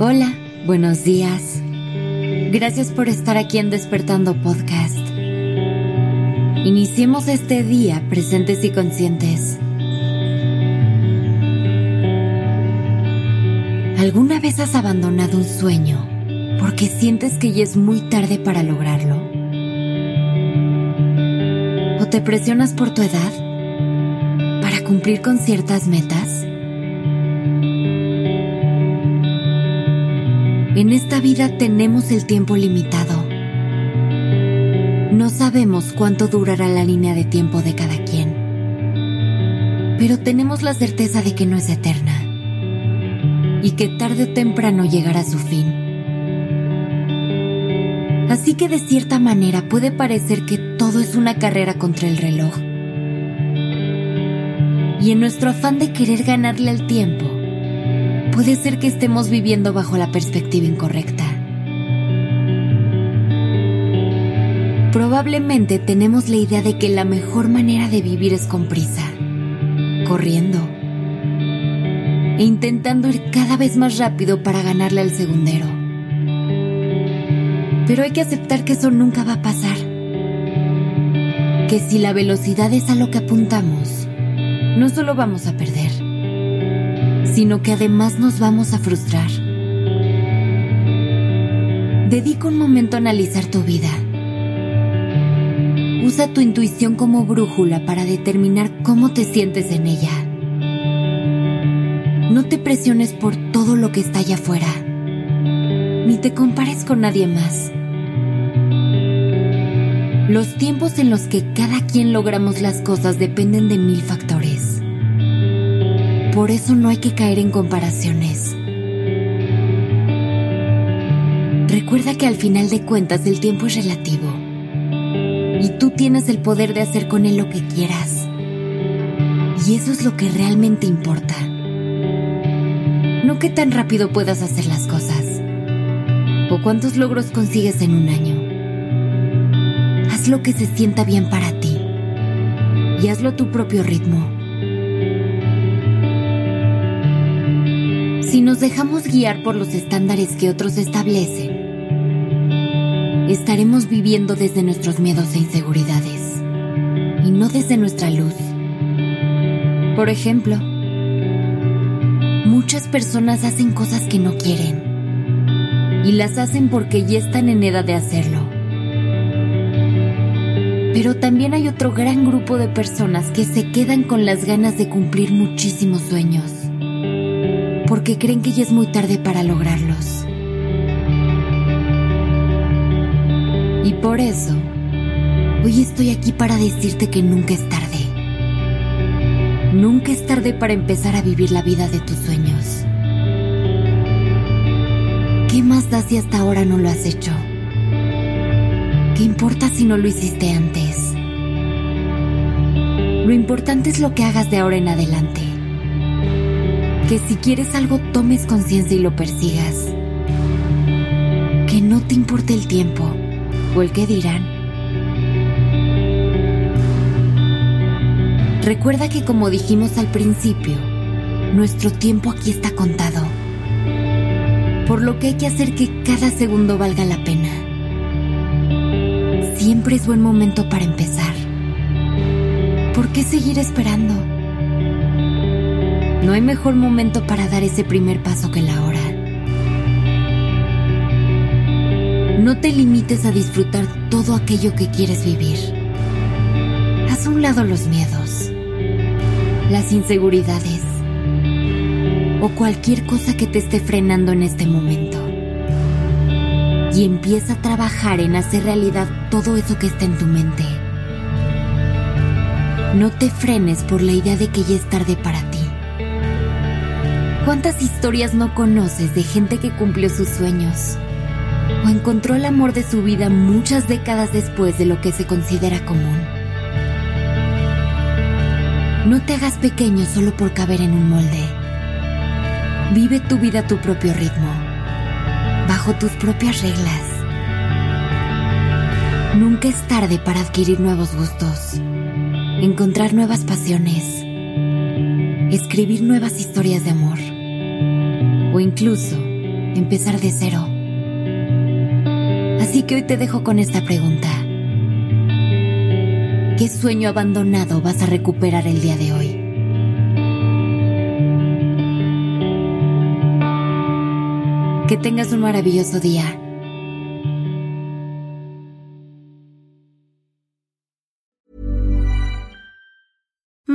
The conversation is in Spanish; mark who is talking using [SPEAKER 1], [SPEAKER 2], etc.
[SPEAKER 1] Hola, buenos días. Gracias por estar aquí en Despertando Podcast. Iniciemos este día presentes y conscientes. ¿Alguna vez has abandonado un sueño porque sientes que ya es muy tarde para lograrlo? ¿O te presionas por tu edad para cumplir con ciertas metas? En esta vida tenemos el tiempo limitado. No sabemos cuánto durará la línea de tiempo de cada quien, pero tenemos la certeza de que no es eterna y que tarde o temprano llegará su fin. Así que de cierta manera puede parecer que todo es una carrera contra el reloj. Y en nuestro afán de querer ganarle el tiempo, puede ser que estemos viviendo bajo la perspectiva incorrecta. Probablemente tenemos la idea de que la mejor manera de vivir es con prisa, corriendo e intentando ir cada vez más rápido para ganarle al segundero. Pero hay que aceptar que eso nunca va a pasar. Que si la velocidad es a lo que apuntamos, no solo vamos a perder, sino que además nos vamos a frustrar. Dedica un momento a analizar tu vida. Usa tu intuición como brújula para determinar cómo te sientes en ella. No te presiones por todo lo que está allá afuera, ni te compares con nadie más. Los tiempos en los que cada quien logramos las cosas dependen de mil factores. Por eso no hay que caer en comparaciones. Recuerda que al final de cuentas el tiempo es relativo y tú tienes el poder de hacer con él lo que quieras. Y eso es lo que realmente importa. No qué tan rápido puedas hacer las cosas o cuántos logros consigues en un año. Haz lo que se sienta bien para ti y hazlo a tu propio ritmo. Si nos dejamos guiar por los estándares que otros establecen, estaremos viviendo desde nuestros miedos e inseguridades y no desde nuestra luz. Por ejemplo, muchas personas hacen cosas que no quieren y las hacen porque ya están en edad de hacerlo. Pero también hay otro gran grupo de personas que se quedan con las ganas de cumplir muchísimos sueños porque creen que ya es muy tarde para lograrlos. Y por eso, hoy estoy aquí para decirte que nunca es tarde. Nunca es tarde para empezar a vivir la vida de tus sueños. ¿Qué más da si hasta ahora no lo has hecho? ¿Qué importa si no lo hiciste antes? Lo importante es lo que hagas de ahora en adelante que si quieres algo tomes conciencia y lo persigas. Que no te importe el tiempo o el que dirán. Recuerda que como dijimos al principio, nuestro tiempo aquí está contado. Por lo que hay que hacer que cada segundo valga la pena. Siempre es buen momento para empezar. ¿Por qué seguir esperando? No hay mejor momento para dar ese primer paso que la hora. No te limites a disfrutar todo aquello que quieres vivir. Haz a un lado los miedos, las inseguridades o cualquier cosa que te esté frenando en este momento. Y empieza a trabajar en hacer realidad todo eso que está en tu mente. No te frenes por la idea de que ya es tarde para ti. ¿Cuántas historias no conoces de gente que cumplió sus sueños? O encontró el amor de su vida muchas décadas después de lo que se considera común. No te hagas pequeño solo por caber en un molde. Vive tu vida a tu propio ritmo, bajo tus propias reglas. Nunca es tarde para adquirir nuevos gustos, encontrar nuevas pasiones, escribir nuevas historias de amor o incluso empezar de cero. Así que hoy te dejo con esta pregunta. ¿Qué sueño abandonado vas a recuperar el día de hoy? Que tengas un maravilloso día.